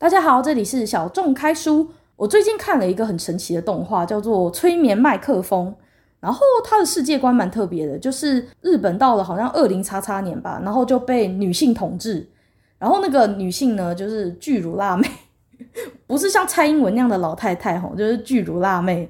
大家好，这里是小众开书。我最近看了一个很神奇的动画，叫做《催眠麦克风》。然后它的世界观蛮特别的，就是日本到了好像二零叉叉年吧，然后就被女性统治。然后那个女性呢，就是巨乳辣妹，不是像蔡英文那样的老太太吼，就是巨乳辣妹。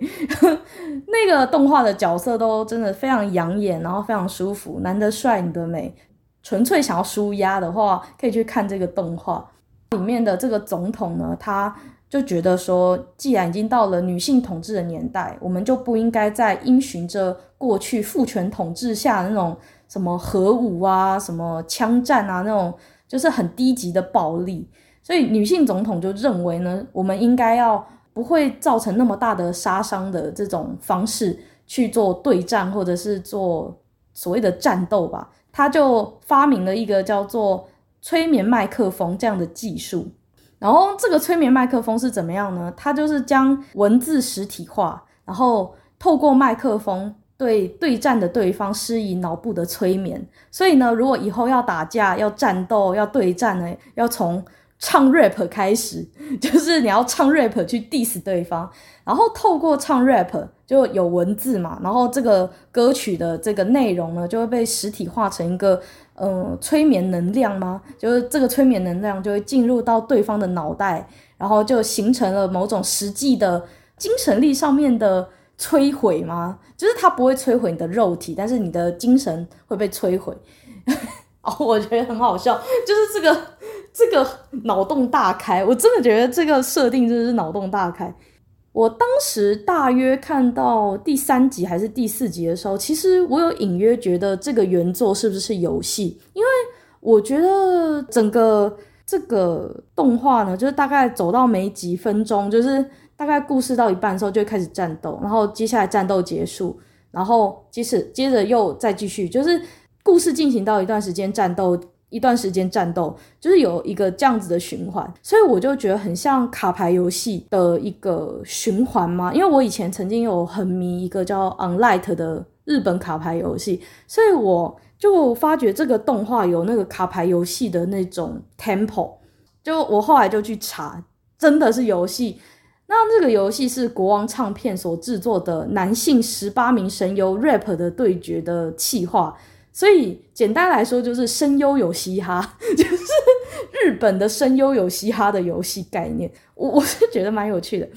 那个动画的角色都真的非常养眼，然后非常舒服，男的帅，女的美。纯粹想要舒压的话，可以去看这个动画。里面的这个总统呢，他就觉得说，既然已经到了女性统治的年代，我们就不应该再因循着过去父权统治下那种什么核武啊、什么枪战啊那种，就是很低级的暴力。所以女性总统就认为呢，我们应该要不会造成那么大的杀伤的这种方式去做对战，或者是做所谓的战斗吧。他就发明了一个叫做。催眠麦克风这样的技术，然后这个催眠麦克风是怎么样呢？它就是将文字实体化，然后透过麦克风对对战的对方施以脑部的催眠。所以呢，如果以后要打架、要战斗、要对战呢，要从唱 rap 开始，就是你要唱 rap 去 diss 对方，然后透过唱 rap 就有文字嘛，然后这个歌曲的这个内容呢，就会被实体化成一个嗯、催眠能量吗？就是这个催眠能量就会进入到对方的脑袋，然后就形成了某种实际的精神力上面的摧毁吗？就是它不会摧毁你的肉体，但是你的精神会被摧毁。哦，我觉得很好笑，就是这个。这个脑洞大开，我真的觉得这个设定真的是脑洞大开。我当时大约看到第三集还是第四集的时候，其实我有隐约觉得这个原作是不是游戏，因为我觉得整个这个动画呢，就是大概走到没几分钟，就是大概故事到一半的时候就开始战斗，然后接下来战斗结束，然后即使接着又再继续，就是故事进行到一段时间战斗。一段时间战斗，就是有一个这样子的循环，所以我就觉得很像卡牌游戏的一个循环嘛。因为我以前曾经有很迷一个叫 Unlight 的日本卡牌游戏，所以我就发觉这个动画有那个卡牌游戏的那种 tempo。就我后来就去查，真的是游戏。那这个游戏是国王唱片所制作的男性十八名神游 rap 的对决的企划。所以简单来说，就是声优有嘻哈，就是日本的声优有嘻哈的游戏概念。我我是觉得蛮有趣的，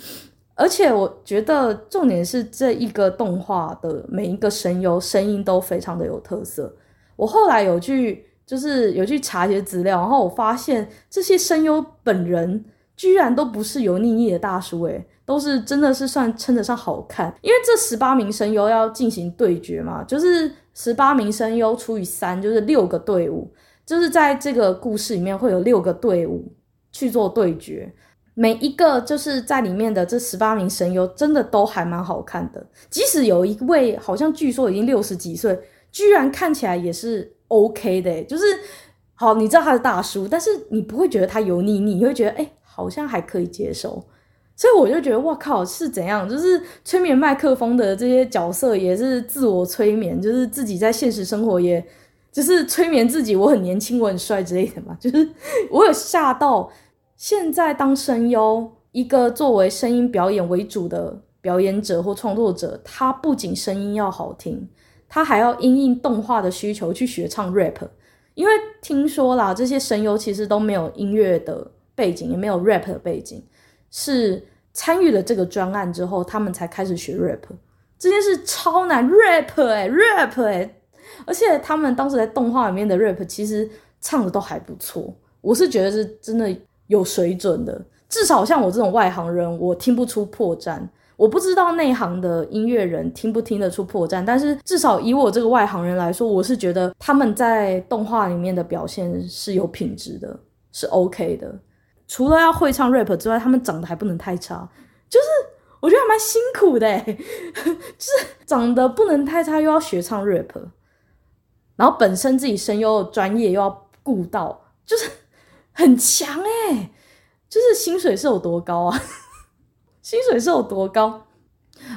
而且我觉得重点是这一个动画的每一个声优声音都非常的有特色。我后来有去就是有去查一些资料，然后我发现这些声优本人居然都不是油腻腻的大叔，诶，都是真的是算称得上好看。因为这十八名声优要进行对决嘛，就是。十八名声优除以三就是六个队伍，就是在这个故事里面会有六个队伍去做对决，每一个就是在里面的这十八名声优真的都还蛮好看的，即使有一位好像据说已经六十几岁，居然看起来也是 OK 的，就是好，你知道他是大叔，但是你不会觉得他油腻腻，你会觉得哎，好像还可以接受。所以我就觉得，哇靠，是怎样？就是催眠麦克风的这些角色也是自我催眠，就是自己在现实生活也，就是催眠自己，我很年轻，我很帅之类的嘛。就是我有吓到，现在当声优，一个作为声音表演为主的表演者或创作者，他不仅声音要好听，他还要因应动画的需求去学唱 rap，因为听说啦，这些声优其实都没有音乐的背景，也没有 rap 的背景，是。参与了这个专案之后，他们才开始学 rap。这件事超难，rap 哎，rap 哎，而且他们当时在动画里面的 rap 其实唱的都还不错，我是觉得是真的有水准的。至少像我这种外行人，我听不出破绽。我不知道内行的音乐人听不听得出破绽，但是至少以我这个外行人来说，我是觉得他们在动画里面的表现是有品质的，是 OK 的。除了要会唱 rap 之外，他们长得还不能太差，就是我觉得还蛮辛苦的，就是长得不能太差，又要学唱 rap，然后本身自己声优专业又要顾到，就是很强哎，就是薪水是有多高啊？薪水是有多高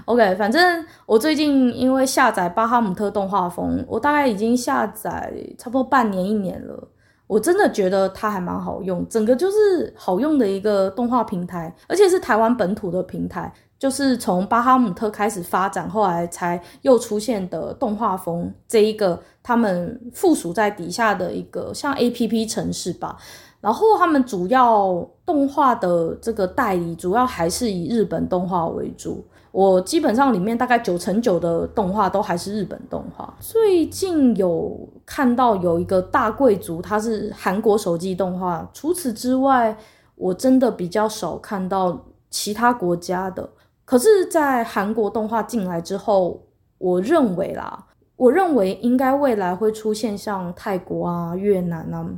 ？OK，反正我最近因为下载巴哈姆特动画风，我大概已经下载差不多半年一年了。我真的觉得它还蛮好用，整个就是好用的一个动画平台，而且是台湾本土的平台，就是从巴哈姆特开始发展，后来才又出现的动画风这一个他们附属在底下的一个像 APP 城市吧。然后他们主要动画的这个代理，主要还是以日本动画为主。我基本上里面大概九成九的动画都还是日本动画。最近有看到有一个大贵族，他是韩国手机动画。除此之外，我真的比较少看到其他国家的。可是，在韩国动画进来之后，我认为啦，我认为应该未来会出现像泰国啊、越南啊。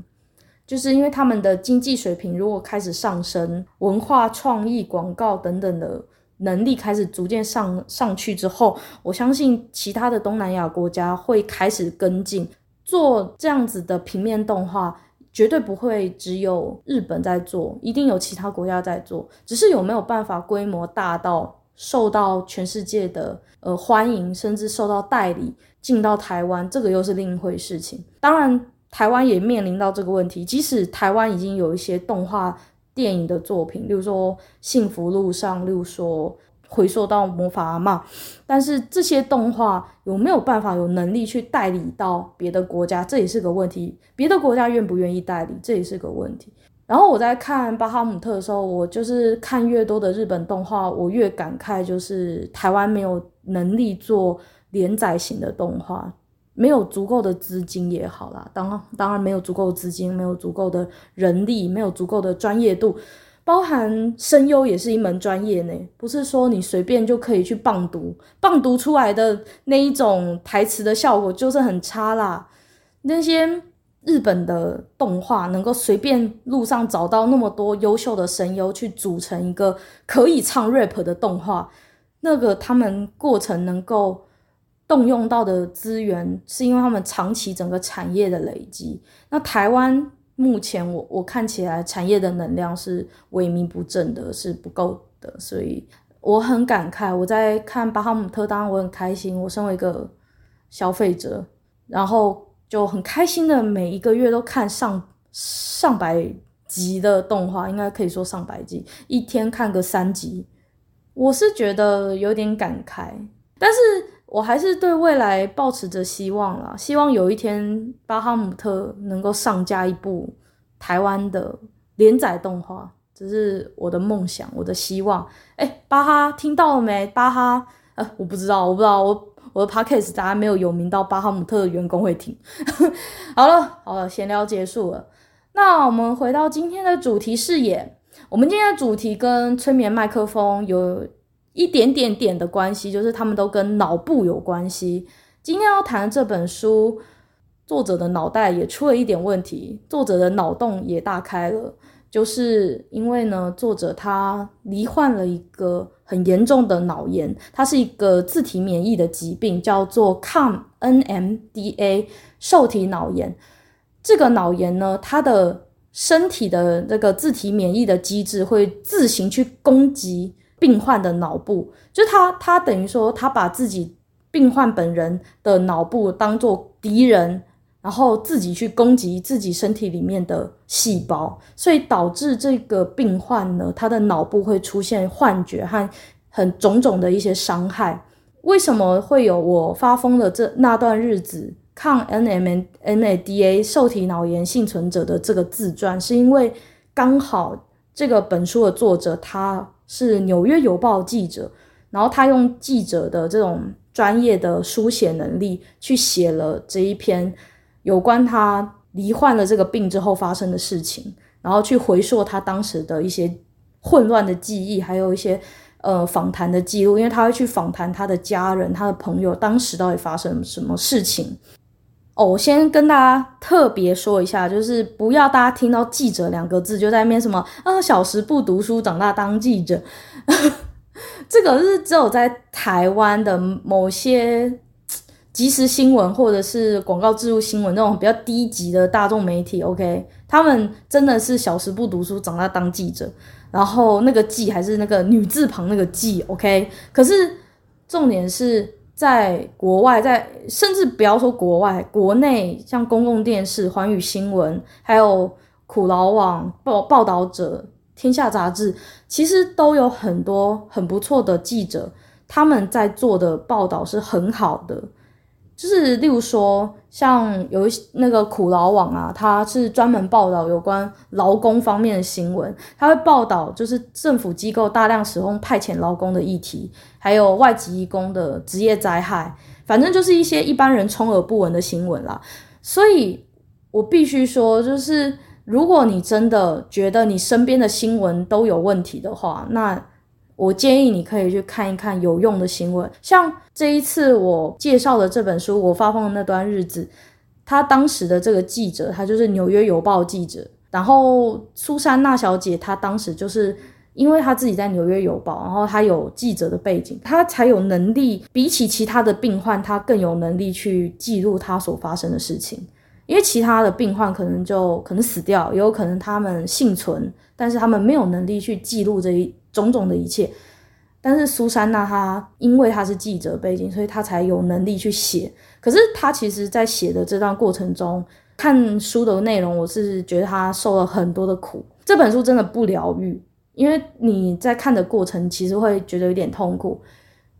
就是因为他们的经济水平如果开始上升，文化创意、广告等等的能力开始逐渐上上去之后，我相信其他的东南亚国家会开始跟进做这样子的平面动画，绝对不会只有日本在做，一定有其他国家在做，只是有没有办法规模大到受到全世界的呃欢迎，甚至受到代理进到台湾，这个又是另一回事情。当然。台湾也面临到这个问题，即使台湾已经有一些动画电影的作品，例如说《幸福路上》，例如说《回溯到魔法阿嬷》，但是这些动画有没有办法有能力去代理到别的国家，这也是个问题。别的国家愿不愿意代理，这也是个问题。然后我在看《巴哈姆特》的时候，我就是看越多的日本动画，我越感慨，就是台湾没有能力做连载型的动画。没有足够的资金也好啦，当当然没有足够的资金，没有足够的人力，没有足够的专业度，包含声优也是一门专业呢，不是说你随便就可以去棒读，棒读出来的那一种台词的效果就是很差啦。那些日本的动画能够随便路上找到那么多优秀的声优去组成一个可以唱 rap 的动画，那个他们过程能够。动用到的资源是因为他们长期整个产业的累积。那台湾目前我我看起来产业的能量是萎靡不振的，是不够的，所以我很感慨。我在看巴哈姆特，当然我很开心。我身为一个消费者，然后就很开心的每一个月都看上上百集的动画，应该可以说上百集，一天看个三集，我是觉得有点感慨，但是。我还是对未来抱持着希望啦，希望有一天巴哈姆特能够上架一部台湾的连载动画，这是我的梦想，我的希望。哎，巴哈听到了没？巴哈，呃，我不知道，我不知道，我我的 podcast 大家没有有名到巴哈姆特的员工会听。好了，好了，闲聊结束了，那我们回到今天的主题视野，我们今天的主题跟催眠麦克风有。一点点点的关系，就是他们都跟脑部有关系。今天要谈的这本书，作者的脑袋也出了一点问题，作者的脑洞也大开了。就是因为呢，作者他罹患了一个很严重的脑炎，它是一个自体免疫的疾病，叫做抗 NMDA 受体脑炎。这个脑炎呢，它的身体的这个自体免疫的机制会自行去攻击。病患的脑部，就他，他等于说，他把自己病患本人的脑部当做敌人，然后自己去攻击自己身体里面的细胞，所以导致这个病患呢，他的脑部会出现幻觉和很种种的一些伤害。为什么会有我发疯的这那段日子抗 N M N A D A 受体脑炎幸存者的这个自传，是因为刚好这个本书的作者他。是纽约邮报记者，然后他用记者的这种专业的书写能力去写了这一篇有关他罹患了这个病之后发生的事情，然后去回溯他当时的一些混乱的记忆，还有一些呃访谈的记录，因为他会去访谈他的家人、他的朋友，当时到底发生什么事情。哦，我先跟大家特别说一下，就是不要大家听到“记者”两个字就在那边什么啊，小时不读书，长大当记者，这个是只有在台湾的某些即时新闻或者是广告植入新闻那种比较低级的大众媒体，OK，他们真的是小时不读书，长大当记者，然后那个“记”还是那个女字旁那个“记 ”，OK，可是重点是。在国外，在甚至不要说国外，国内像公共电视、环宇新闻，还有苦劳网、报报道者、天下杂志，其实都有很多很不错的记者，他们在做的报道是很好的。就是例如说，像有一些那个苦劳网啊，它是专门报道有关劳工方面的新闻，它会报道就是政府机构大量使用派遣劳工的议题，还有外籍移工的职业灾害，反正就是一些一般人充耳不闻的新闻啦。所以我必须说，就是如果你真的觉得你身边的新闻都有问题的话，那我建议你可以去看一看有用的新闻，像这一次我介绍的这本书，我发疯的那段日子，他当时的这个记者，他就是纽约邮报记者，然后苏珊娜小姐，她当时就是因为她自己在纽约邮报，然后她有记者的背景，她才有能力比起其他的病患，她更有能力去记录她所发生的事情，因为其他的病患可能就可能死掉，也有可能他们幸存，但是他们没有能力去记录这一。种种的一切，但是苏珊娜她因为她是记者背景，所以她才有能力去写。可是她其实，在写的这段过程中，看书的内容，我是觉得她受了很多的苦。这本书真的不疗愈，因为你在看的过程，其实会觉得有点痛苦。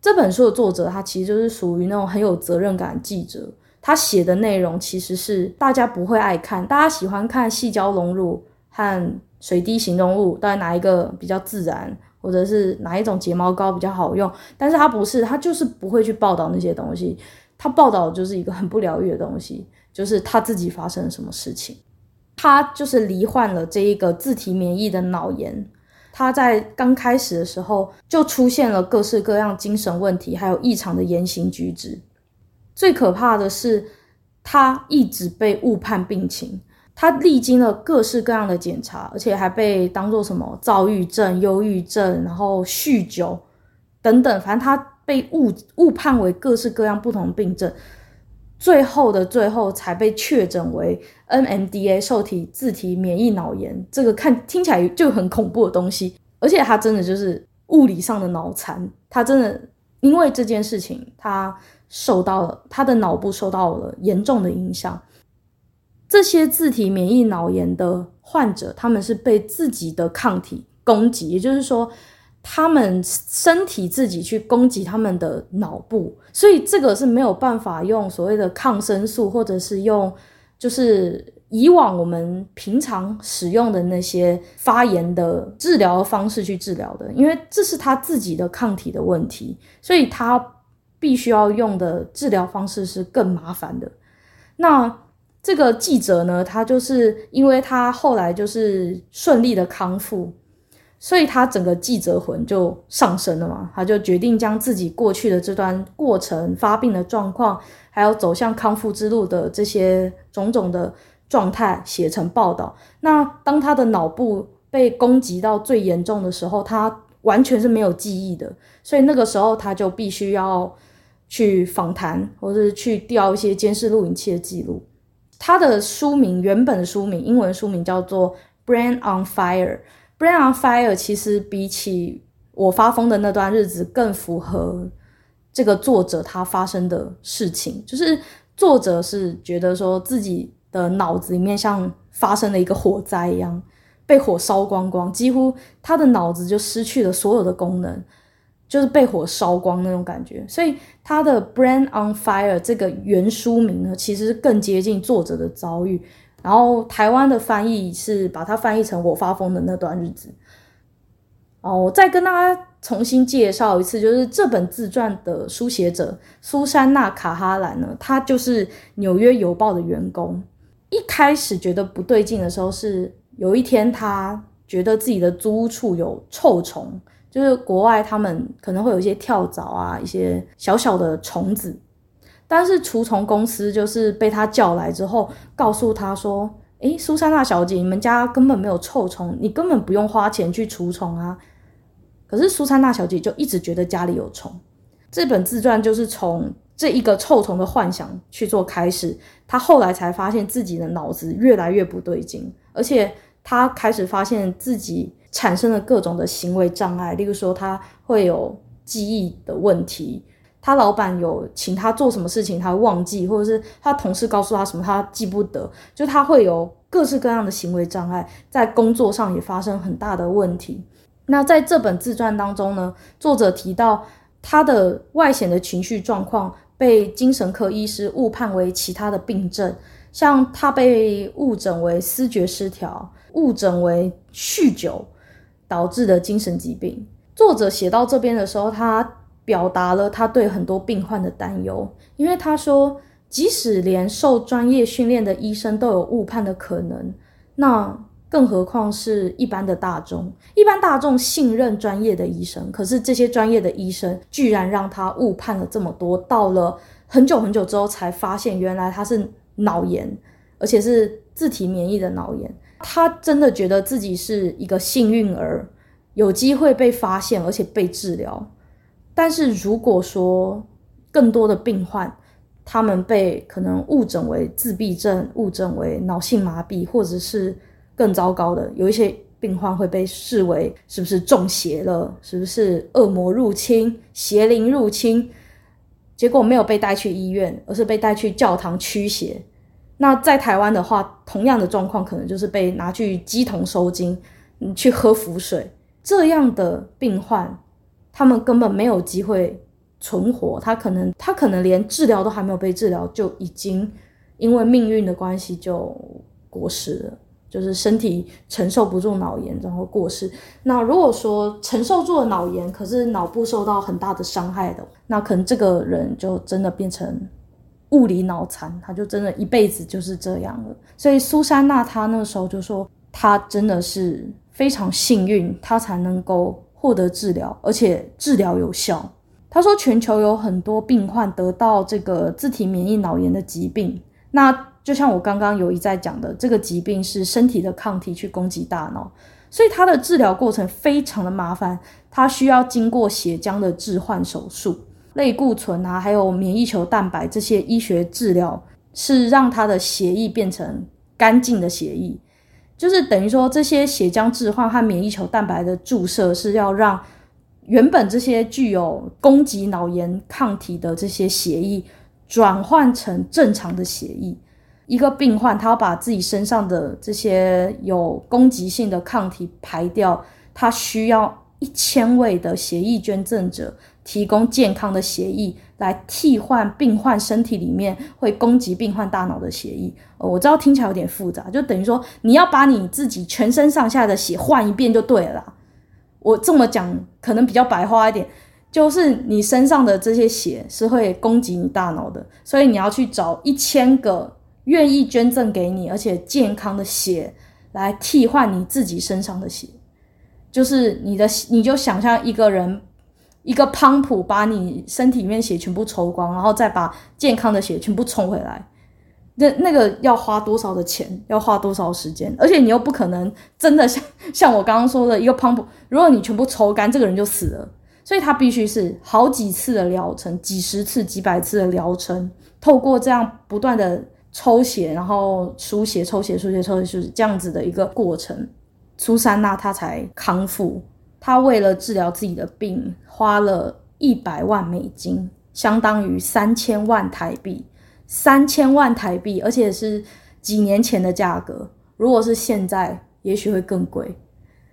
这本书的作者，他其实就是属于那种很有责任感的记者，他写的内容其实是大家不会爱看，大家喜欢看细胶融入和水滴形容物，到底哪一个比较自然？或者是哪一种睫毛膏比较好用？但是他不是，他就是不会去报道那些东西。他报道就是一个很不疗愈的东西，就是他自己发生了什么事情。他就是罹患了这一个自体免疫的脑炎。他在刚开始的时候就出现了各式各样精神问题，还有异常的言行举止。最可怕的是，他一直被误判病情。他历经了各式各样的检查，而且还被当作什么躁郁症、忧郁症，然后酗酒等等，反正他被误误判为各式各样不同的病症，最后的最后才被确诊为 NMDA 受体自体免疫脑炎。这个看听起来就很恐怖的东西，而且他真的就是物理上的脑残，他真的因为这件事情，他受到了他的脑部受到了严重的影响。这些自体免疫脑炎的患者，他们是被自己的抗体攻击，也就是说，他们身体自己去攻击他们的脑部，所以这个是没有办法用所谓的抗生素，或者是用就是以往我们平常使用的那些发炎的治疗方式去治疗的，因为这是他自己的抗体的问题，所以他必须要用的治疗方式是更麻烦的。那这个记者呢，他就是因为他后来就是顺利的康复，所以他整个记者魂就上升了嘛。他就决定将自己过去的这段过程、发病的状况，还有走向康复之路的这些种种的状态写成报道。那当他的脑部被攻击到最严重的时候，他完全是没有记忆的，所以那个时候他就必须要去访谈，或者是去调一些监视录影器的记录。他的书名原本的书名，英文书名叫做《Brain on Fire》。《Brain on Fire》其实比起我发疯的那段日子更符合这个作者他发生的事情。就是作者是觉得说自己的脑子里面像发生了一个火灾一样，被火烧光光，几乎他的脑子就失去了所有的功能。就是被火烧光那种感觉，所以他的《Brain on Fire》这个原书名呢，其实更接近作者的遭遇。然后台湾的翻译是把它翻译成“我发疯的那段日子”。哦，我再跟大家重新介绍一次，就是这本自传的书写者苏珊娜·卡哈兰呢，她就是纽约邮报的员工。一开始觉得不对劲的时候，是有一天她觉得自己的租屋处有臭虫。就是国外他们可能会有一些跳蚤啊，一些小小的虫子，但是除虫公司就是被他叫来之后，告诉他说：“诶，苏珊娜小姐，你们家根本没有臭虫，你根本不用花钱去除虫啊。”可是苏珊娜小姐就一直觉得家里有虫。这本自传就是从这一个臭虫的幻想去做开始，她后来才发现自己的脑子越来越不对劲，而且她开始发现自己。产生了各种的行为障碍，例如说他会有记忆的问题，他老板有请他做什么事情，他会忘记，或者是他同事告诉他什么，他记不得，就他会有各式各样的行为障碍，在工作上也发生很大的问题。那在这本自传当中呢，作者提到他的外显的情绪状况被精神科医师误判为其他的病症，像他被误诊为思觉失调，误诊为酗酒导致的精神疾病。作者写到这边的时候，他表达了他对很多病患的担忧，因为他说，即使连受专业训练的医生都有误判的可能，那更何况是一般的大众？一般大众信任专业的医生，可是这些专业的医生居然让他误判了这么多，到了很久很久之后才发现，原来他是脑炎，而且是自体免疫的脑炎。他真的觉得自己是一个幸运儿，有机会被发现，而且被治疗。但是如果说更多的病患，他们被可能误诊为自闭症、误诊为脑性麻痹，或者是更糟糕的，有一些病患会被视为是不是中邪了，是不是恶魔入侵、邪灵入侵，结果没有被带去医院，而是被带去教堂驱邪。那在台湾的话，同样的状况可能就是被拿去鸡同收精，嗯，去喝符水，这样的病患。他们根本没有机会存活，他可能他可能连治疗都还没有被治疗，就已经因为命运的关系就过世了，就是身体承受不住脑炎，然后过世。那如果说承受住了脑炎，可是脑部受到很大的伤害的，那可能这个人就真的变成物理脑残，他就真的一辈子就是这样了。所以苏珊娜她那时候就说，她真的是非常幸运，她才能够。获得治疗，而且治疗有效。她说，全球有很多病患得到这个自体免疫脑炎的疾病。那就像我刚刚有一再讲的，这个疾病是身体的抗体去攻击大脑，所以它的治疗过程非常的麻烦。它需要经过血浆的置换手术，类固醇啊，还有免疫球蛋白这些医学治疗，是让他的血液变成干净的血液。就是等于说，这些血浆置换和免疫球蛋白的注射是要让原本这些具有攻击脑炎抗体的这些血液转换成正常的血液。一个病患他要把自己身上的这些有攻击性的抗体排掉，他需要一千位的血液捐赠者提供健康的血液。来替换病患身体里面会攻击病患大脑的血液，呃，我知道听起来有点复杂，就等于说你要把你自己全身上下的血换一遍就对了。我这么讲可能比较白话一点，就是你身上的这些血是会攻击你大脑的，所以你要去找一千个愿意捐赠给你而且健康的血来替换你自己身上的血，就是你的，你就想象一个人。一个泵浦把你身体里面血全部抽光，然后再把健康的血全部冲回来，那那个要花多少的钱，要花多少时间？而且你又不可能真的像像我刚刚说的一个泵浦，如果你全部抽干，这个人就死了。所以他必须是好几次的疗程，几十次、几百次的疗程，透过这样不断的抽血，然后输血、抽血、输血、抽血，就是这样子的一个过程，苏珊娜她才康复。他为了治疗自己的病，花了一百万美金，相当于三千万台币。三千万台币，而且是几年前的价格。如果是现在，也许会更贵。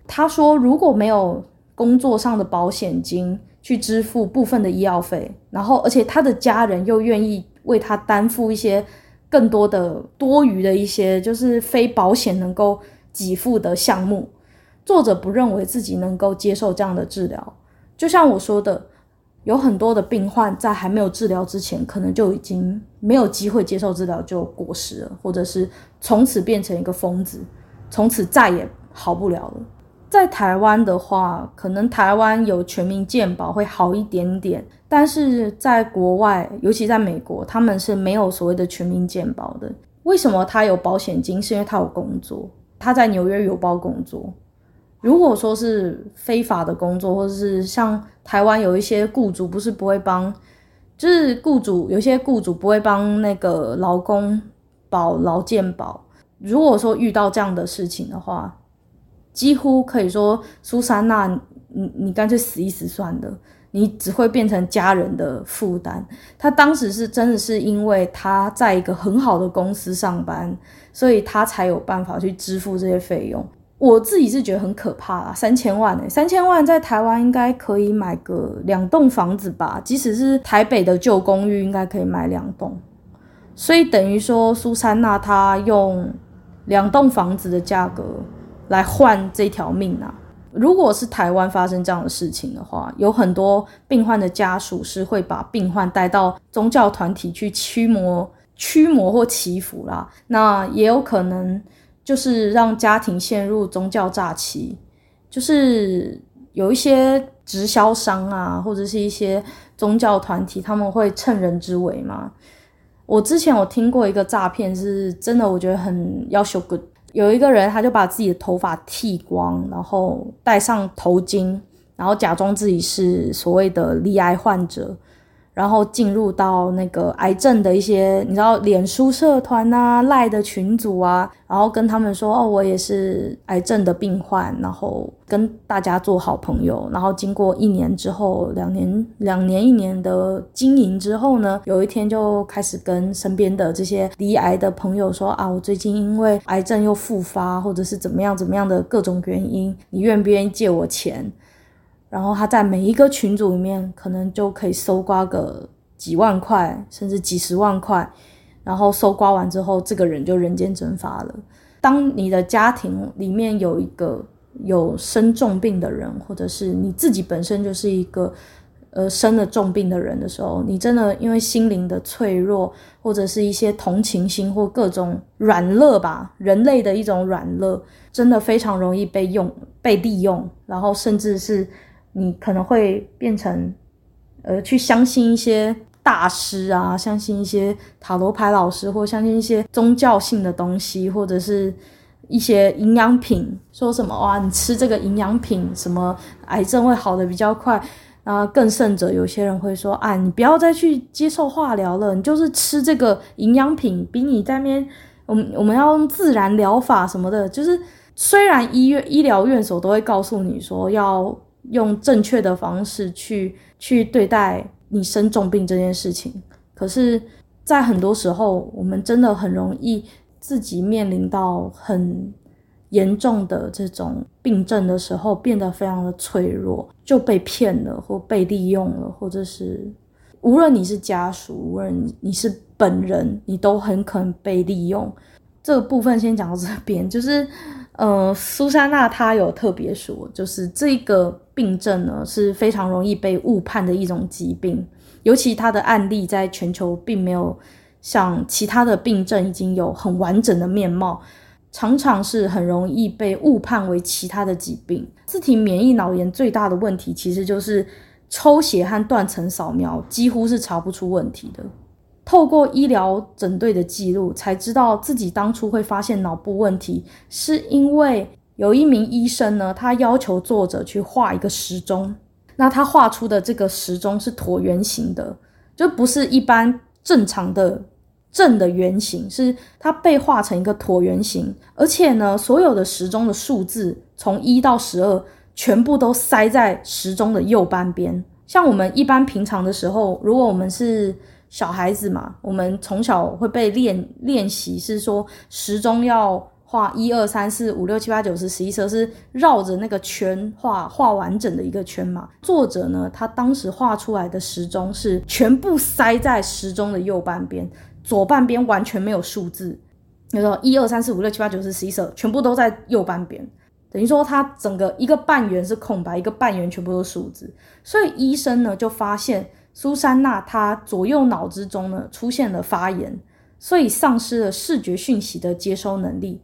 他说，如果没有工作上的保险金去支付部分的医药费，然后而且他的家人又愿意为他担负一些更多的多余的一些，就是非保险能够给付的项目。作者不认为自己能够接受这样的治疗，就像我说的，有很多的病患在还没有治疗之前，可能就已经没有机会接受治疗就过世了，或者是从此变成一个疯子，从此再也好不了了。在台湾的话，可能台湾有全民健保会好一点点，但是在国外，尤其在美国，他们是没有所谓的全民健保的。为什么他有保险金？是因为他有工作，他在纽约邮报工作。如果说是非法的工作，或者是像台湾有一些雇主不是不会帮，就是雇主有些雇主不会帮那个劳工保劳健保。如果说遇到这样的事情的话，几乎可以说苏珊娜，你你干脆死一死算了，你只会变成家人的负担。他当时是真的是因为他在一个很好的公司上班，所以他才有办法去支付这些费用。我自己是觉得很可怕啦，三千万欸，三千万在台湾应该可以买个两栋房子吧，即使是台北的旧公寓，应该可以买两栋。所以等于说，苏珊娜她用两栋房子的价格来换这条命啊！如果是台湾发生这样的事情的话，有很多病患的家属是会把病患带到宗教团体去驱魔、驱魔或祈福啦。那也有可能就是让家庭陷入宗教诈欺，就是有一些直销商啊，或者是一些宗教团体，他们会趁人之危嘛。我之前我听过一个诈骗，是真的，我觉得很要求 good。有一个人，他就把自己的头发剃光，然后戴上头巾，然后假装自己是所谓的罹癌患者。然后进入到那个癌症的一些，你知道，脸书社团啊、赖的群组啊，然后跟他们说，哦，我也是癌症的病患，然后跟大家做好朋友。然后经过一年之后，两年、两年、一年的经营之后呢，有一天就开始跟身边的这些罹癌的朋友说，啊，我最近因为癌症又复发，或者是怎么样怎么样的各种原因，你愿不愿意借我钱？然后他在每一个群组里面，可能就可以搜刮个几万块，甚至几十万块。然后搜刮完之后，这个人就人间蒸发了。当你的家庭里面有一个有生重病的人，或者是你自己本身就是一个呃生了重病的人的时候，你真的因为心灵的脆弱，或者是一些同情心或各种软弱吧，人类的一种软弱，真的非常容易被用、被利用，然后甚至是。你可能会变成，呃，去相信一些大师啊，相信一些塔罗牌老师，或相信一些宗教性的东西，或者是一些营养品，说什么哇，你吃这个营养品，什么癌症会好得比较快。啊，更甚者，有些人会说，啊，你不要再去接受化疗了，你就是吃这个营养品，比你在那边，我们我们要用自然疗法什么的，就是虽然医院医疗院所都会告诉你说要。用正确的方式去去对待你生重病这件事情，可是，在很多时候，我们真的很容易自己面临到很严重的这种病症的时候，变得非常的脆弱，就被骗了或被利用了，或者是无论你是家属，无论你是本人，你都很可能被利用。这个部分先讲到这边，就是。呃，苏珊娜她有特别说，就是这个病症呢是非常容易被误判的一种疾病，尤其她的案例在全球并没有像其他的病症已经有很完整的面貌，常常是很容易被误判为其他的疾病。自体免疫脑炎最大的问题其实就是抽血和断层扫描几乎是查不出问题的。透过医疗诊队的记录，才知道自己当初会发现脑部问题，是因为有一名医生呢，他要求作者去画一个时钟。那他画出的这个时钟是椭圆形的，就不是一般正常的正的圆形，是它被画成一个椭圆形。而且呢，所有的时钟的数字从一到十二，全部都塞在时钟的右半边。像我们一般平常的时候，如果我们是小孩子嘛，我们从小会被练练习，是说时钟要画一二三四五六七八九十十一十二，是绕着那个圈画画完整的一个圈嘛。作者呢，他当时画出来的时钟是全部塞在时钟的右半边，左半边完全没有数字。比如说一二三四五六七八九十十一十二，全部都在右半边，等于说他整个一个半圆是空白，一个半圆全部都是数字。所以医生呢就发现。苏珊娜她左右脑之中呢出现了发炎，所以丧失了视觉讯息的接收能力。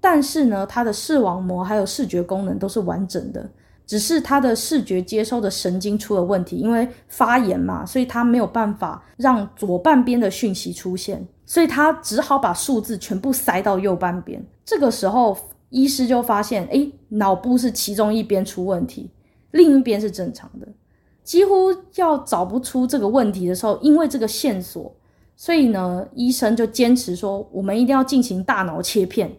但是呢，她的视网膜还有视觉功能都是完整的，只是她的视觉接收的神经出了问题，因为发炎嘛，所以她没有办法让左半边的讯息出现，所以她只好把数字全部塞到右半边。这个时候，医师就发现，诶，脑部是其中一边出问题，另一边是正常的。几乎要找不出这个问题的时候，因为这个线索，所以呢，医生就坚持说，我们一定要进行大脑切片，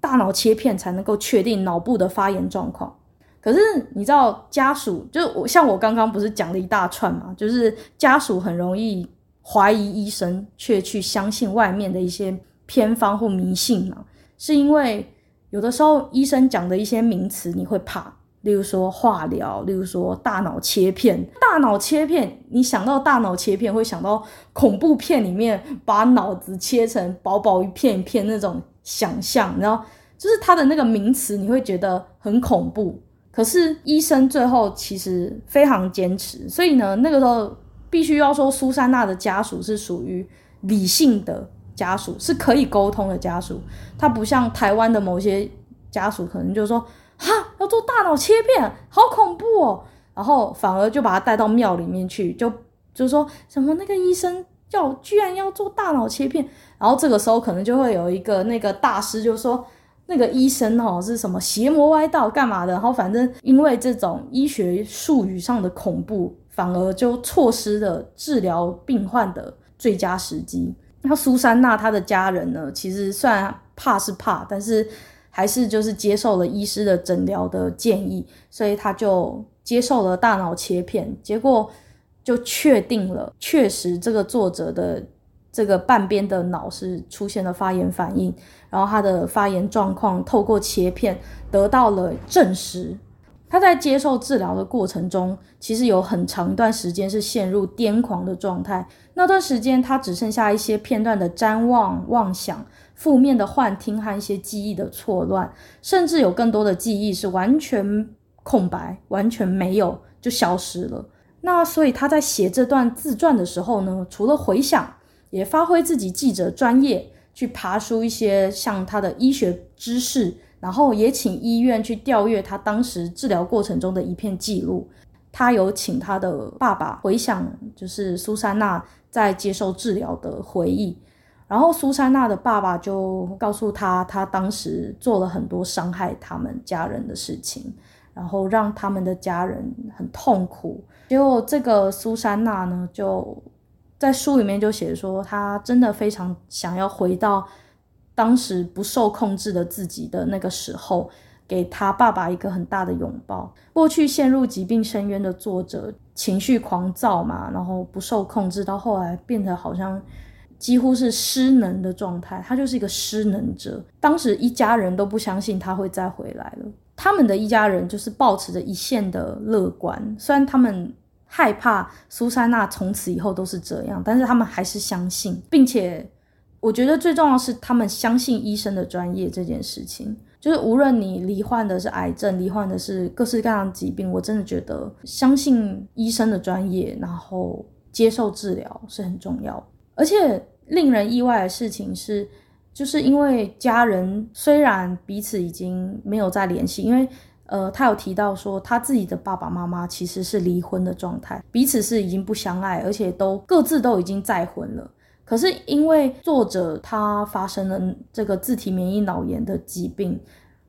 大脑切片才能够确定脑部的发炎状况。可是你知道家属，就我像我刚刚不是讲了一大串嘛，就是家属很容易怀疑医生，却去相信外面的一些偏方或迷信嘛，是因为有的时候医生讲的一些名词你会怕。例如说化疗，例如说大脑切片。大脑切片，你想到大脑切片，会想到恐怖片里面把脑子切成薄薄一片一片那种想象，然后就是它的那个名词，你会觉得很恐怖。可是医生最后其实非常坚持，所以呢，那个时候必须要说苏珊娜的家属是属于理性的家属，是可以沟通的家属。他不像台湾的某些家属，可能就是说。哈，要做大脑切片，好恐怖哦！然后反而就把他带到庙里面去，就就说什么那个医生要居然要做大脑切片，然后这个时候可能就会有一个那个大师就说那个医生哦是什么邪魔歪道干嘛的，然后反正因为这种医学术语上的恐怖，反而就错失了治疗病患的最佳时机。那苏珊娜她的家人呢，其实虽然怕是怕，但是。还是就是接受了医师的诊疗的建议，所以他就接受了大脑切片，结果就确定了，确实这个作者的这个半边的脑是出现了发炎反应，然后他的发炎状况透过切片得到了证实。他在接受治疗的过程中，其实有很长一段时间是陷入癫狂的状态，那段时间他只剩下一些片段的譫妄妄想。负面的幻听和一些记忆的错乱，甚至有更多的记忆是完全空白，完全没有就消失了。那所以他在写这段自传的时候呢，除了回想，也发挥自己记者专业，去爬书一些像他的医学知识，然后也请医院去调阅他当时治疗过程中的一片记录。他有请他的爸爸回想，就是苏珊娜在接受治疗的回忆。然后苏珊娜的爸爸就告诉他，他当时做了很多伤害他们家人的事情，然后让他们的家人很痛苦。结果这个苏珊娜呢，就在书里面就写说，她真的非常想要回到当时不受控制的自己的那个时候，给他爸爸一个很大的拥抱。过去陷入疾病深渊的作者，情绪狂躁嘛，然后不受控制，到后来变得好像。几乎是失能的状态，他就是一个失能者。当时一家人都不相信他会再回来了，他们的一家人就是抱持着一线的乐观。虽然他们害怕苏珊娜从此以后都是这样，但是他们还是相信，并且我觉得最重要是他们相信医生的专业这件事情。就是无论你罹患的是癌症，罹患的是各式各样的疾病，我真的觉得相信医生的专业，然后接受治疗是很重要。而且令人意外的事情是，就是因为家人虽然彼此已经没有再联系，因为呃，他有提到说他自己的爸爸妈妈其实是离婚的状态，彼此是已经不相爱，而且都各自都已经再婚了。可是因为作者他发生了这个自体免疫脑炎的疾病，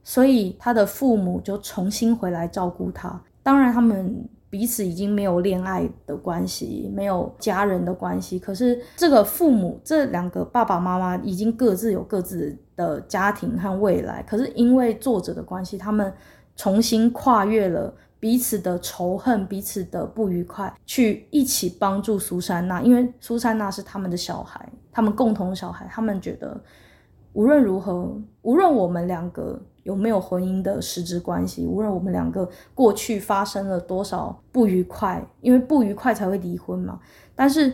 所以他的父母就重新回来照顾他。当然他们。彼此已经没有恋爱的关系，没有家人的关系。可是这个父母，这两个爸爸妈妈已经各自有各自的家庭和未来。可是因为作者的关系，他们重新跨越了彼此的仇恨、彼此的不愉快，去一起帮助苏珊娜。因为苏珊娜是他们的小孩，他们共同小孩。他们觉得无论如何，无论我们两个。有没有婚姻的实质关系？无论我们两个过去发生了多少不愉快，因为不愉快才会离婚嘛。但是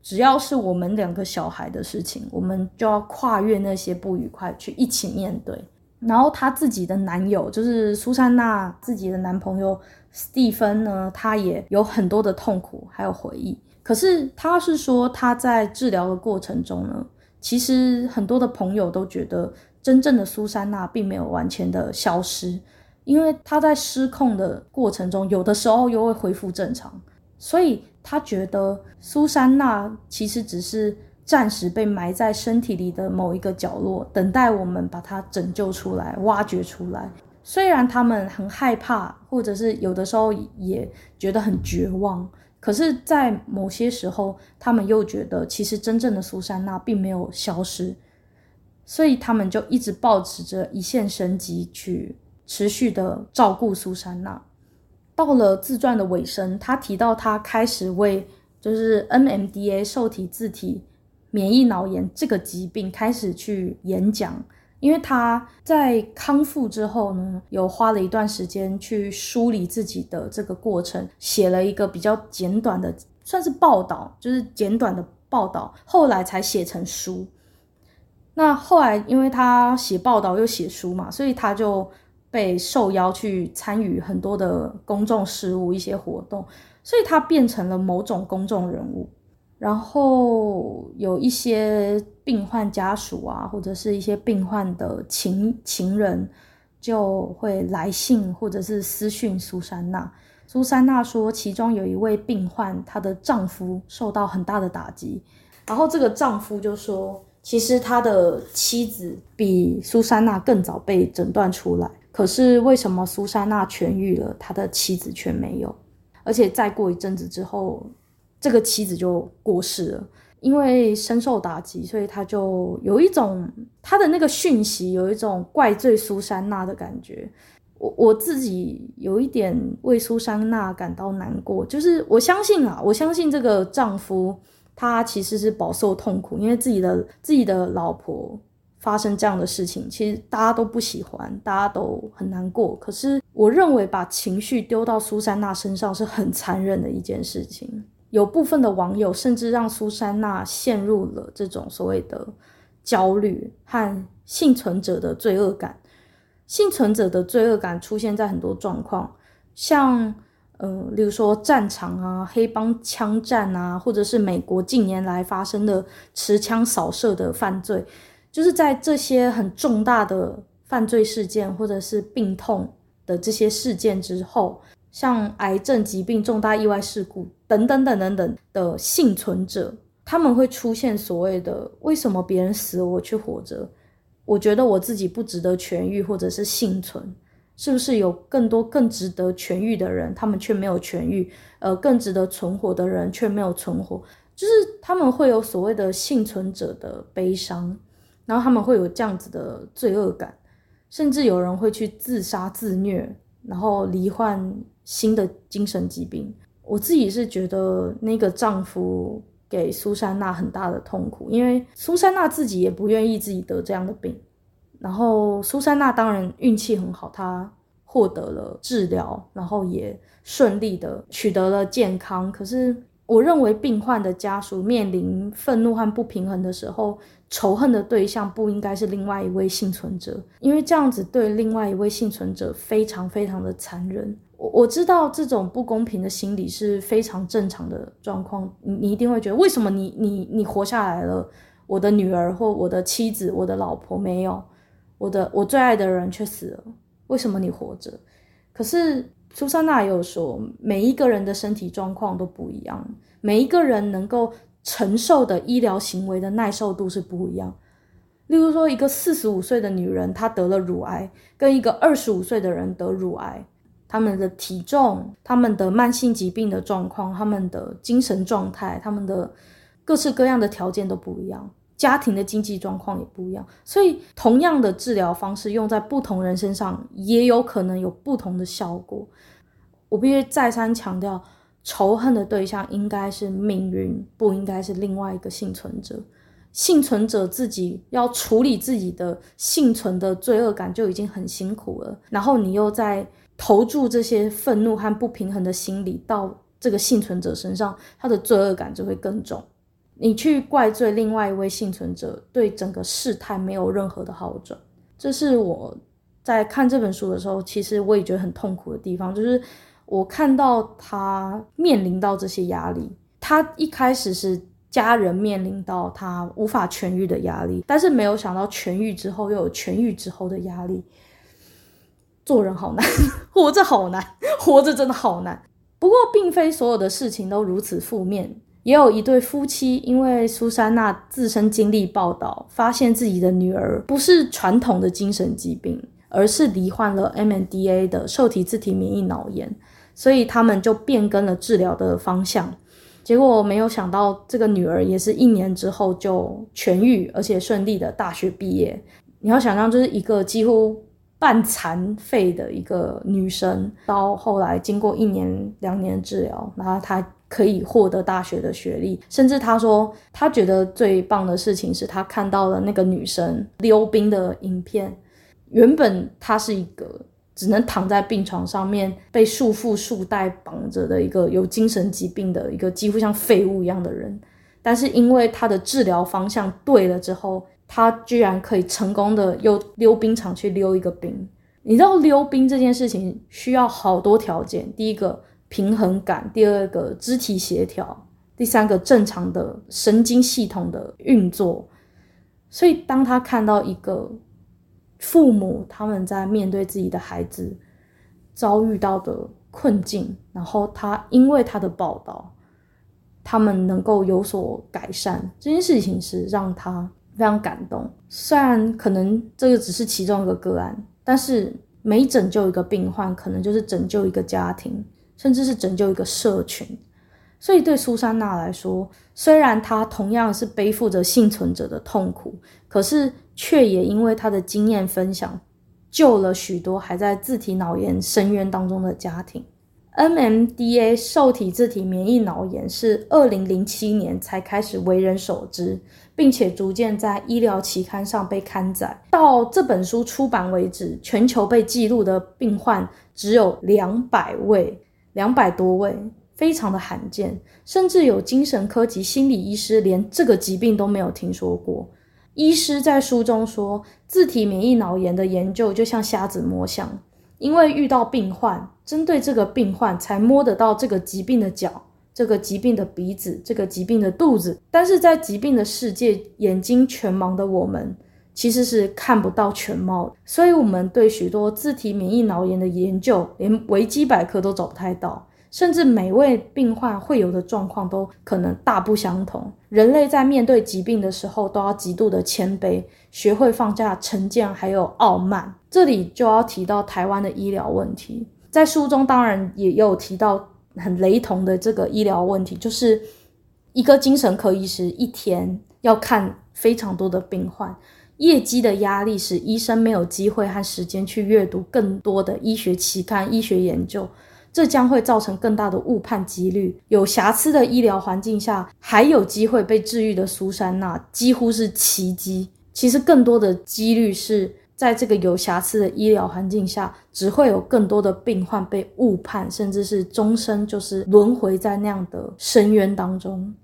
只要是我们两个小孩的事情，我们就要跨越那些不愉快，去一起面对。然后她自己的男友，就是苏珊娜自己的男朋友斯蒂芬呢，他也有很多的痛苦还有回忆。可是他是说他在治疗的过程中呢，其实很多的朋友都觉得。真正的苏珊娜并没有完全的消失，因为她在失控的过程中，有的时候又会恢复正常，所以他觉得苏珊娜其实只是暂时被埋在身体里的某一个角落，等待我们把她拯救出来、挖掘出来。虽然他们很害怕，或者是有的时候也觉得很绝望，可是，在某些时候，他们又觉得其实真正的苏珊娜并没有消失。所以他们就一直抱持着一线生机去持续的照顾苏珊娜。到了自传的尾声，他提到他开始为就是 NMDA 受体自体免疫脑炎这个疾病开始去演讲。因为他在康复之后呢，有花了一段时间去梳理自己的这个过程，写了一个比较简短的，算是报道，就是简短的报道，后来才写成书。那后来因为他写报道又写书嘛，所以他就被受邀去参与很多的公众事务、一些活动，所以他变成了某种公众人物。然后有一些病患家属啊，或者是一些病患的情情人，就会来信或者是私讯苏珊娜。苏珊娜说，其中有一位病患，她的丈夫受到很大的打击。然后这个丈夫就说，其实他的妻子比苏珊娜更早被诊断出来，可是为什么苏珊娜痊愈了，他的妻子却没有？而且再过一阵子之后。这个妻子就过世了，因为深受打击，所以他就有一种他的那个讯息，有一种怪罪苏珊娜的感觉。我我自己有一点为苏珊娜感到难过，就是我相信啊，我相信这个丈夫他其实是饱受痛苦，因为自己的自己的老婆发生这样的事情，其实大家都不喜欢，大家都很难过。可是我认为把情绪丢到苏珊娜身上是很残忍的一件事情。有部分的网友甚至让苏珊娜陷入了这种所谓的焦虑和幸存者的罪恶感。幸存者的罪恶感出现在很多状况，像呃，例如说战场啊、黑帮枪战啊，或者是美国近年来发生的持枪扫射的犯罪，就是在这些很重大的犯罪事件或者是病痛的这些事件之后。像癌症、疾病、重大意外事故等等等等等的幸存者，他们会出现所谓的“为什么别人死我却活着？我觉得我自己不值得痊愈，或者是幸存，是不是有更多更值得痊愈的人，他们却没有痊愈？呃，更值得存活的人却没有存活，就是他们会有所谓的幸存者的悲伤，然后他们会有这样子的罪恶感，甚至有人会去自杀自虐，然后罹患。新的精神疾病，我自己是觉得那个丈夫给苏珊娜很大的痛苦，因为苏珊娜自己也不愿意自己得这样的病。然后苏珊娜当然运气很好，她获得了治疗，然后也顺利的取得了健康。可是我认为病患的家属面临愤怒和不平衡的时候，仇恨的对象不应该是另外一位幸存者，因为这样子对另外一位幸存者非常非常的残忍。我我知道这种不公平的心理是非常正常的状况，你你一定会觉得为什么你你你活下来了，我的女儿或我的妻子、我的老婆没有，我的我最爱的人却死了，为什么你活着？可是苏珊娜也有说，每一个人的身体状况都不一样，每一个人能够承受的医疗行为的耐受度是不一样。例如说，一个四十五岁的女人，她得了乳癌，跟一个二十五岁的人得乳癌。他们的体重、他们的慢性疾病的状况、他们的精神状态、他们的各式各样的条件都不一样，家庭的经济状况也不一样，所以同样的治疗方式用在不同人身上，也有可能有不同的效果。我必须再三强调，仇恨的对象应该是命运，不应该是另外一个幸存者。幸存者自己要处理自己的幸存的罪恶感就已经很辛苦了，然后你又在。投注这些愤怒和不平衡的心理到这个幸存者身上，他的罪恶感就会更重。你去怪罪另外一位幸存者，对整个事态没有任何的好转。这是我在看这本书的时候，其实我也觉得很痛苦的地方，就是我看到他面临到这些压力。他一开始是家人面临到他无法痊愈的压力，但是没有想到痊愈之后又有痊愈之后的压力。做人好难，活着好难，活着真的好难。不过，并非所有的事情都如此负面。也有一对夫妻，因为苏珊娜自身经历报道，发现自己的女儿不是传统的精神疾病，而是罹患了 NMDA 的受体自体免疫脑炎，所以他们就变更了治疗的方向。结果没有想到，这个女儿也是一年之后就痊愈，而且顺利的大学毕业。你要想象，就是一个几乎。半残废的一个女生，到后来经过一年两年治疗，然后她可以获得大学的学历。甚至他说，他觉得最棒的事情是他看到了那个女生溜冰的影片。原本她是一个只能躺在病床上面被束缚束带绑着的一个有精神疾病的一个几乎像废物一样的人，但是因为她的治疗方向对了之后。他居然可以成功的又溜冰场去溜一个冰，你知道溜冰这件事情需要好多条件，第一个平衡感，第二个肢体协调，第三个正常的神经系统的运作。所以当他看到一个父母他们在面对自己的孩子遭遇到的困境，然后他因为他的报道，他们能够有所改善，这件事情是让他。非常感动，虽然可能这个只是其中一个个案，但是每拯救一个病患，可能就是拯救一个家庭，甚至是拯救一个社群。所以对苏珊娜来说，虽然她同样是背负着幸存者的痛苦，可是却也因为她的经验分享，救了许多还在自体脑炎深渊当中的家庭。NMDA 受体自体免疫脑炎是二零零七年才开始为人所知。并且逐渐在医疗期刊上被刊载。到这本书出版为止，全球被记录的病患只有两百位，两百多位，非常的罕见。甚至有精神科及心理医师连这个疾病都没有听说过。医师在书中说，自体免疫脑炎的研究就像瞎子摸象，因为遇到病患，针对这个病患才摸得到这个疾病的脚。这个疾病的鼻子，这个疾病的肚子，但是在疾病的世界，眼睛全盲的我们其实是看不到全貌。所以，我们对许多自体免疫脑炎的研究，连维基百科都找不太到，甚至每位病患会有的状况都可能大不相同。人类在面对疾病的时候，都要极度的谦卑，学会放下成见，还有傲慢。这里就要提到台湾的医疗问题，在书中当然也有提到。很雷同的这个医疗问题，就是一个精神科医师一天要看非常多的病患，业绩的压力使医生没有机会和时间去阅读更多的医学期刊、医学研究，这将会造成更大的误判几率。有瑕疵的医疗环境下还有机会被治愈的苏珊娜，几乎是奇迹。其实更多的几率是。在这个有瑕疵的医疗环境下，只会有更多的病患被误判，甚至是终身就是轮回在那样的深渊当中。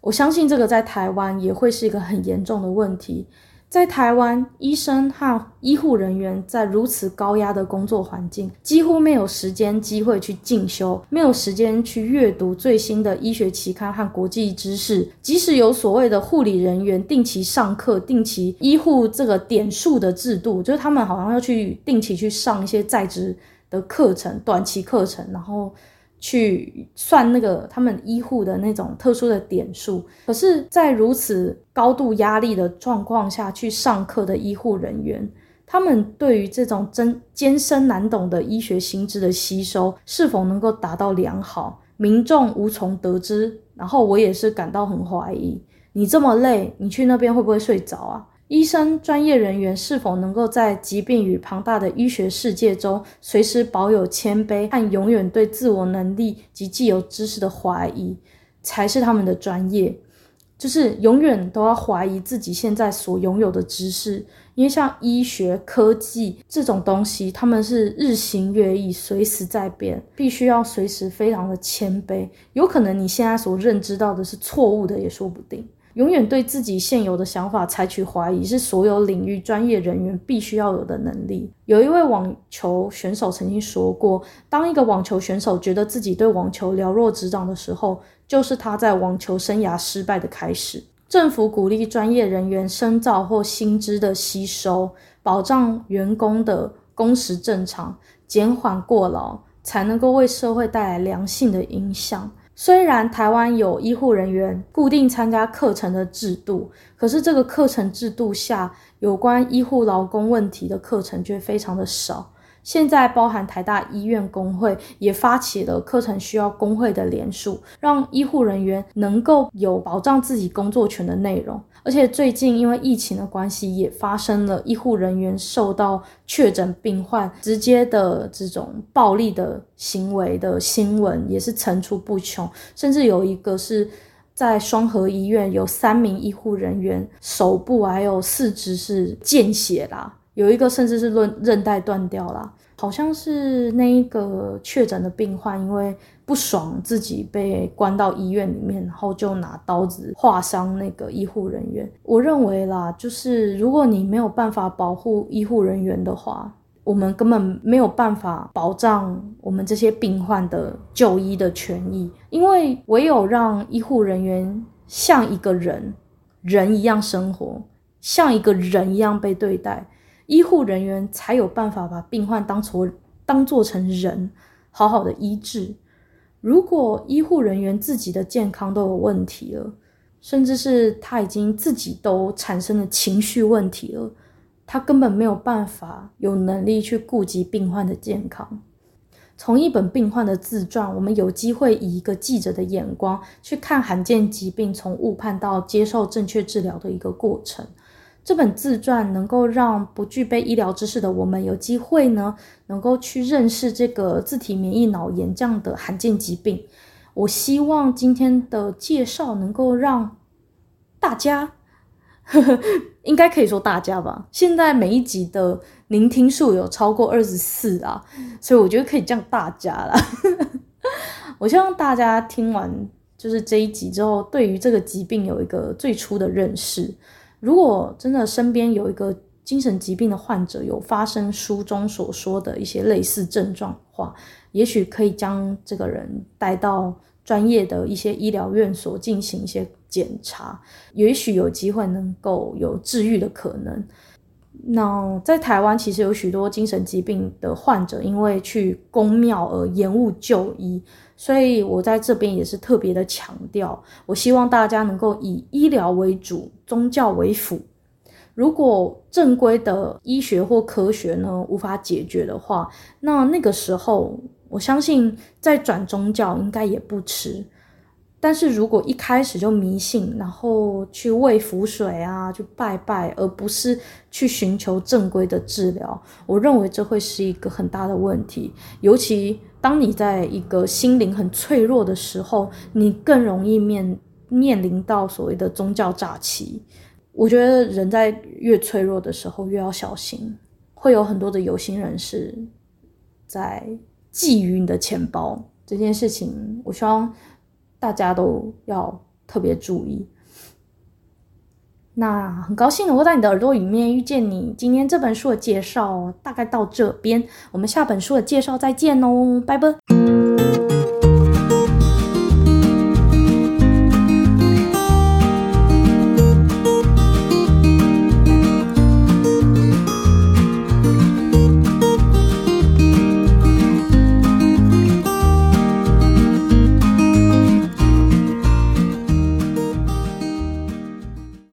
我相信这个在台湾也会是一个很严重的问题。在台湾，医生和医护人员在如此高压的工作环境，几乎没有时间机会去进修，没有时间去阅读最新的医学期刊和国际知识。即使有所谓的护理人员定期上课、定期医护这个点数的制度，就是他们好像要去定期去上一些在职的课程、短期课程，然后。去算那个他们医护的那种特殊的点数，可是，在如此高度压力的状况下去上课的医护人员，他们对于这种真艰深难懂的医学新知的吸收是否能够达到良好，民众无从得知。然后我也是感到很怀疑，你这么累，你去那边会不会睡着啊？医生专业人员是否能够在疾病与庞大的医学世界中，随时保有谦卑和永远对自我能力及既有知识的怀疑，才是他们的专业。就是永远都要怀疑自己现在所拥有的知识，因为像医学、科技这种东西，他们是日新月异，随时在变，必须要随时非常的谦卑。有可能你现在所认知到的是错误的，也说不定。永远对自己现有的想法采取怀疑，是所有领域专业人员必须要有的能力。有一位网球选手曾经说过：“当一个网球选手觉得自己对网球了若指掌的时候，就是他在网球生涯失败的开始。”政府鼓励专业人员深造或新知的吸收，保障员工的工时正常，减缓过劳，才能够为社会带来良性的影响。虽然台湾有医护人员固定参加课程的制度，可是这个课程制度下有关医护劳工问题的课程却非常的少。现在包含台大医院工会也发起了课程需要工会的联署，让医护人员能够有保障自己工作权的内容。而且最近因为疫情的关系，也发生了医护人员受到确诊病患直接的这种暴力的行为的新闻，也是层出不穷。甚至有一个是在双和医院，有三名医护人员手部还有四肢是见血啦。有一个甚至是韧韧带断掉了，好像是那一个确诊的病患，因为不爽自己被关到医院里面，然后就拿刀子划伤那个医护人员。我认为啦，就是如果你没有办法保护医护人员的话，我们根本没有办法保障我们这些病患的就医的权益，因为唯有让医护人员像一个人人一样生活，像一个人一样被对待。医护人员才有办法把病患当作当做成人，好好的医治。如果医护人员自己的健康都有问题了，甚至是他已经自己都产生了情绪问题了，他根本没有办法有能力去顾及病患的健康。从一本病患的自传，我们有机会以一个记者的眼光去看罕见疾病从误判到接受正确治疗的一个过程。这本自传能够让不具备医疗知识的我们有机会呢，能够去认识这个自体免疫脑炎这样的罕见疾病。我希望今天的介绍能够让大家，呵呵，应该可以说大家吧。现在每一集的聆听数有超过二十四啊，所以我觉得可以叫大家啦。我希望大家听完就是这一集之后，对于这个疾病有一个最初的认识。如果真的身边有一个精神疾病的患者，有发生书中所说的一些类似症状的话，也许可以将这个人带到专业的一些医疗院所进行一些检查，也许有机会能够有治愈的可能。那在台湾，其实有许多精神疾病的患者，因为去公庙而延误就医。所以我在这边也是特别的强调，我希望大家能够以医疗为主，宗教为辅。如果正规的医学或科学呢，无法解决的话，那那个时候我相信再转宗教应该也不迟。但是如果一开始就迷信，然后去喂符水啊，去拜拜，而不是去寻求正规的治疗，我认为这会是一个很大的问题，尤其。当你在一个心灵很脆弱的时候，你更容易面面临到所谓的宗教诈欺。我觉得人在越脆弱的时候越要小心，会有很多的有心人士在觊觎你的钱包。这件事情，我希望大家都要特别注意。那很高兴能够在你的耳朵里面遇见你。今天这本书的介绍大概到这边，我们下本书的介绍再见喽，拜拜。